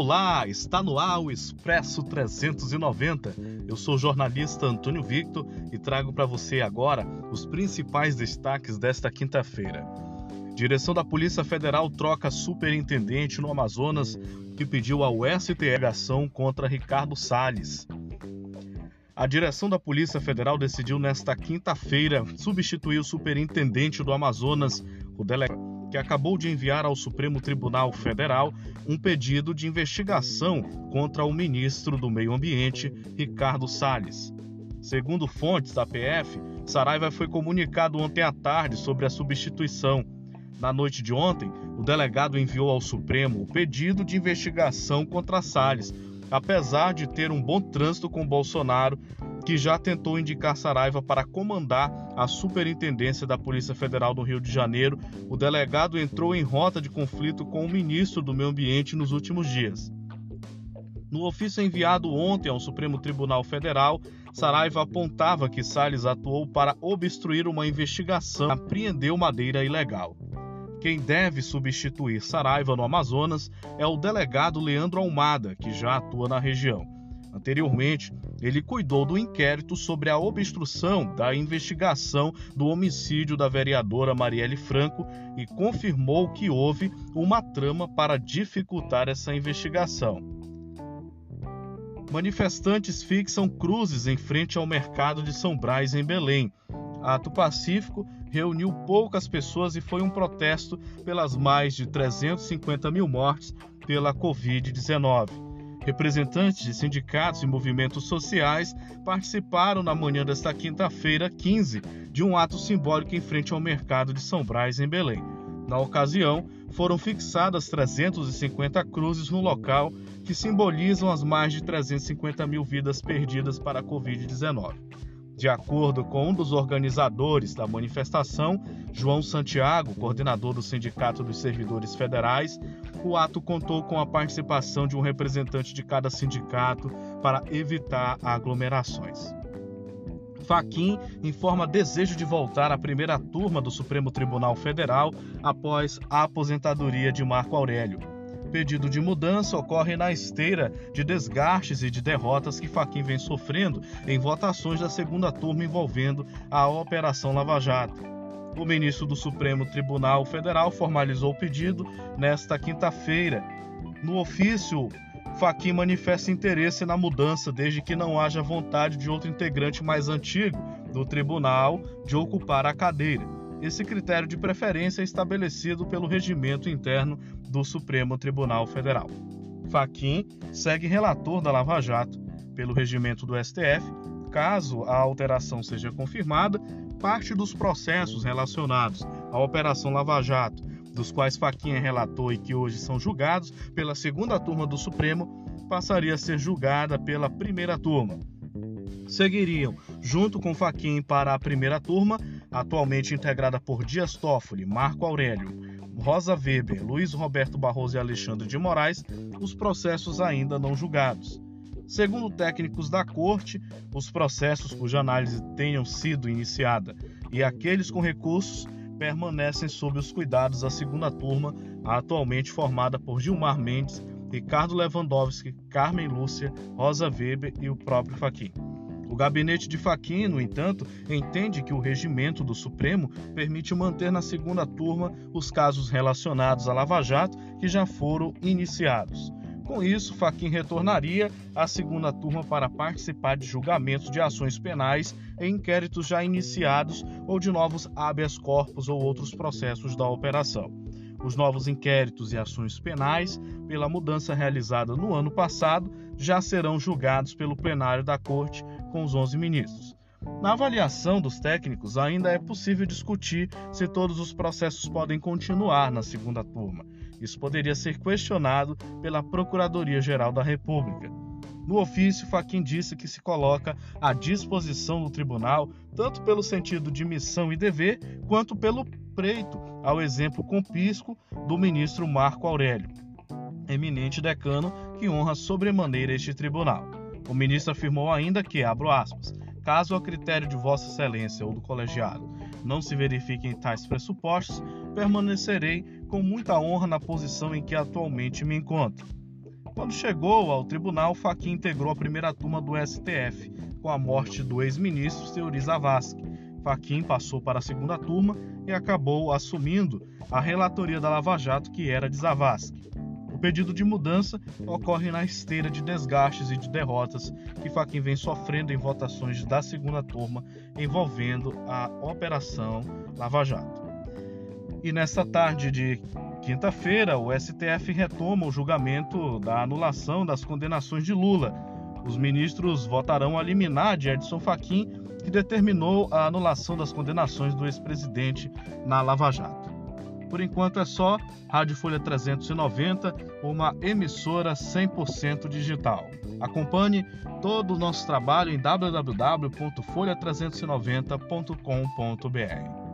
Olá, está no ar o Expresso 390. Eu sou o jornalista Antônio Victor e trago para você agora os principais destaques desta quinta-feira. Direção da Polícia Federal troca superintendente no Amazonas que pediu ao STF ação contra Ricardo Salles. A direção da Polícia Federal decidiu nesta quinta-feira substituir o superintendente do Amazonas, o delegado que acabou de enviar ao Supremo Tribunal Federal um pedido de investigação contra o ministro do Meio Ambiente, Ricardo Salles. Segundo fontes da PF, Saraiva foi comunicado ontem à tarde sobre a substituição. Na noite de ontem, o delegado enviou ao Supremo o pedido de investigação contra Salles, apesar de ter um bom trânsito com Bolsonaro que já tentou indicar Saraiva para comandar a superintendência da Polícia Federal do Rio de Janeiro, o delegado entrou em rota de conflito com o ministro do Meio Ambiente nos últimos dias. No ofício enviado ontem ao Supremo Tribunal Federal, Saraiva apontava que Salles atuou para obstruir uma investigação e apreendeu madeira ilegal. Quem deve substituir Saraiva no Amazonas é o delegado Leandro Almada, que já atua na região. Anteriormente, ele cuidou do inquérito sobre a obstrução da investigação do homicídio da vereadora Marielle Franco e confirmou que houve uma trama para dificultar essa investigação. Manifestantes fixam cruzes em frente ao mercado de São Brás, em Belém. Ato pacífico reuniu poucas pessoas e foi um protesto pelas mais de 350 mil mortes pela Covid-19. Representantes de sindicatos e movimentos sociais participaram na manhã desta quinta-feira, 15, de um ato simbólico em frente ao mercado de São Brás, em Belém. Na ocasião, foram fixadas 350 cruzes no local que simbolizam as mais de 350 mil vidas perdidas para a Covid-19. De acordo com um dos organizadores da manifestação, João Santiago, coordenador do Sindicato dos Servidores Federais, o ato contou com a participação de um representante de cada sindicato para evitar aglomerações. Faquim informa desejo de voltar à primeira turma do Supremo Tribunal Federal após a aposentadoria de Marco Aurélio. Pedido de mudança ocorre na esteira de desgastes e de derrotas que Faquim vem sofrendo em votações da segunda turma envolvendo a Operação Lava Jato. O ministro do Supremo Tribunal Federal formalizou o pedido nesta quinta-feira. No ofício, Faquim manifesta interesse na mudança desde que não haja vontade de outro integrante mais antigo do tribunal de ocupar a cadeira. Esse critério de preferência é estabelecido pelo regimento interno do Supremo Tribunal Federal. Faquim segue relator da Lava Jato. Pelo regimento do STF, caso a alteração seja confirmada, parte dos processos relacionados à Operação Lava Jato, dos quais Faquim é relator e que hoje são julgados pela segunda turma do Supremo, passaria a ser julgada pela primeira turma. Seguiriam, junto com Faquim para a primeira turma, atualmente integrada por Dias Toffoli, Marco Aurélio, Rosa Weber, Luiz Roberto Barroso e Alexandre de Moraes, os processos ainda não julgados. Segundo técnicos da corte, os processos cuja análise tenham sido iniciada e aqueles com recursos permanecem sob os cuidados da segunda turma, atualmente formada por Gilmar Mendes, Ricardo Lewandowski, Carmen Lúcia, Rosa Weber e o próprio Faquim. O gabinete de Fachin, no entanto, entende que o regimento do Supremo permite manter na segunda turma os casos relacionados à Lava Jato que já foram iniciados. Com isso, Fachin retornaria à segunda turma para participar de julgamentos de ações penais em inquéritos já iniciados ou de novos habeas corpus ou outros processos da operação. Os novos inquéritos e ações penais, pela mudança realizada no ano passado, já serão julgados pelo plenário da Corte com os 11 ministros. Na avaliação dos técnicos, ainda é possível discutir se todos os processos podem continuar na segunda turma. Isso poderia ser questionado pela Procuradoria-Geral da República. No ofício, Faquim disse que se coloca à disposição do tribunal tanto pelo sentido de missão e dever, quanto pelo preito ao exemplo compísco do ministro Marco Aurélio, eminente decano que honra sobremaneira este tribunal. O ministro afirmou ainda que, abro aspas, caso a critério de Vossa Excelência ou do colegiado não se verifiquem tais pressupostos, permanecerei com muita honra na posição em que atualmente me encontro. Quando chegou ao tribunal, Fachin integrou a primeira turma do STF, com a morte do ex-ministro Teori Zavascki. Fachin passou para a segunda turma e acabou assumindo a relatoria da Lava Jato, que era de Zavascki. O pedido de mudança ocorre na esteira de desgastes e de derrotas que Fachin vem sofrendo em votações da segunda turma envolvendo a Operação Lava Jato. E nesta tarde de quinta-feira, o STF retoma o julgamento da anulação das condenações de Lula. Os ministros votarão a liminar de Edson Fachin, que determinou a anulação das condenações do ex-presidente na Lava Jato. Por enquanto é só Rádio Folha 390, uma emissora 100% digital. Acompanhe todo o nosso trabalho em www.folha390.com.br.